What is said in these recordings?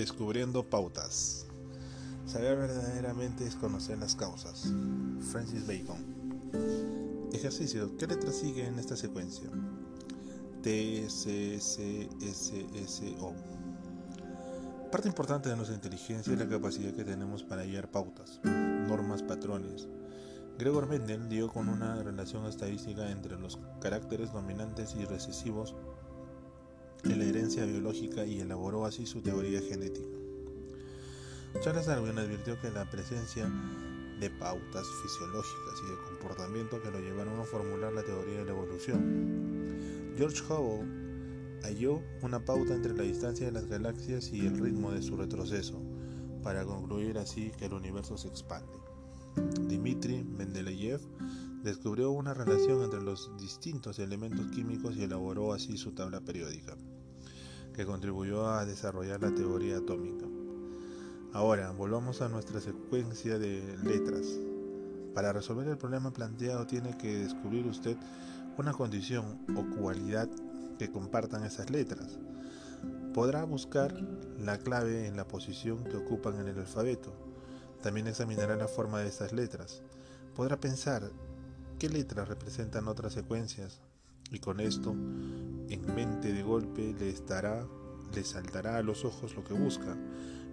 Descubriendo pautas. Saber verdaderamente es conocer las causas. Francis Bacon. Ejercicio. ¿Qué letra sigue en esta secuencia? T, C, C, S, S, O. Parte importante de nuestra inteligencia es la capacidad que tenemos para hallar pautas, normas, patrones. Gregor Mendel dio con una relación estadística entre los caracteres dominantes y recesivos en la herencia biológica y elaboró así su teoría genética. Charles Darwin advirtió que la presencia de pautas fisiológicas y de comportamiento que lo llevaron a formular la teoría de la evolución. George Hubble halló una pauta entre la distancia de las galaxias y el ritmo de su retroceso, para concluir así que el universo se expande. Dmitry Mendeleev descubrió una relación entre los distintos elementos químicos y elaboró así su tabla periódica, que contribuyó a desarrollar la teoría atómica. Ahora, volvamos a nuestra secuencia de letras. Para resolver el problema planteado tiene que descubrir usted una condición o cualidad que compartan esas letras. Podrá buscar la clave en la posición que ocupan en el alfabeto. También examinará la forma de esas letras. Podrá pensar qué letras representan otras secuencias y con esto en mente de golpe le estará le saltará a los ojos lo que busca.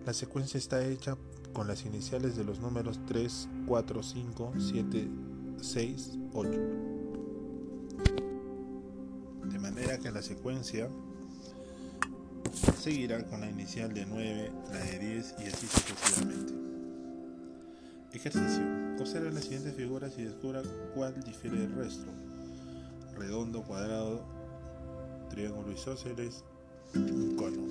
La secuencia está hecha con las iniciales de los números 3, 4, 5, 7, 6, 8. De manera que la secuencia seguirá con la inicial de 9, la de 10 y así sucesivamente. Ejercicio. Observe las siguientes figuras y descubra cuál difiere del resto. Redondo, cuadrado, triángulo isósceles, cono.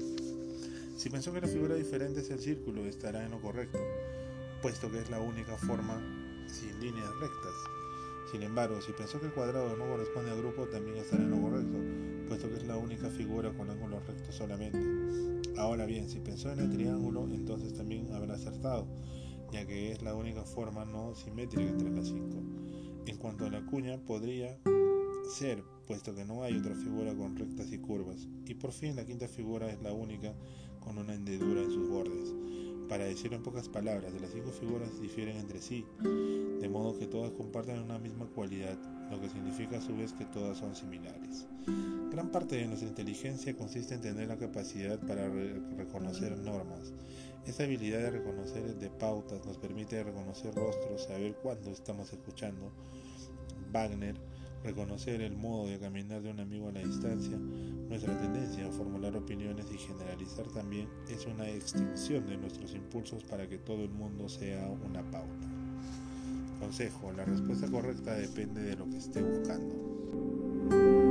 Si pensó que la figura diferente es el círculo, estará en lo correcto, puesto que es la única forma sin líneas rectas. Sin embargo, si pensó que el cuadrado no corresponde al grupo, también estará en lo correcto, puesto que es la única figura con ángulos rectos solamente. Ahora bien, si pensó en el triángulo, entonces también habrá acertado, ya que es la única forma no simétrica entre las cinco. En cuanto a la cuña, podría ser, puesto que no hay otra figura con rectas y curvas. Y por fin la quinta figura es la única con una hendedura en sus bordes. Para decirlo en pocas palabras, las cinco figuras difieren entre sí, de que todas comparten una misma cualidad, lo que significa a su vez que todas son similares. Gran parte de nuestra inteligencia consiste en tener la capacidad para reconocer normas. Esta habilidad de reconocer de pautas nos permite reconocer rostros, saber cuándo estamos escuchando. Wagner reconocer el modo de caminar de un amigo a la distancia, nuestra tendencia a formular opiniones y generalizar también es una extensión de nuestros impulsos para que todo el mundo sea una pauta. Consejo, la respuesta correcta depende de lo que esté buscando.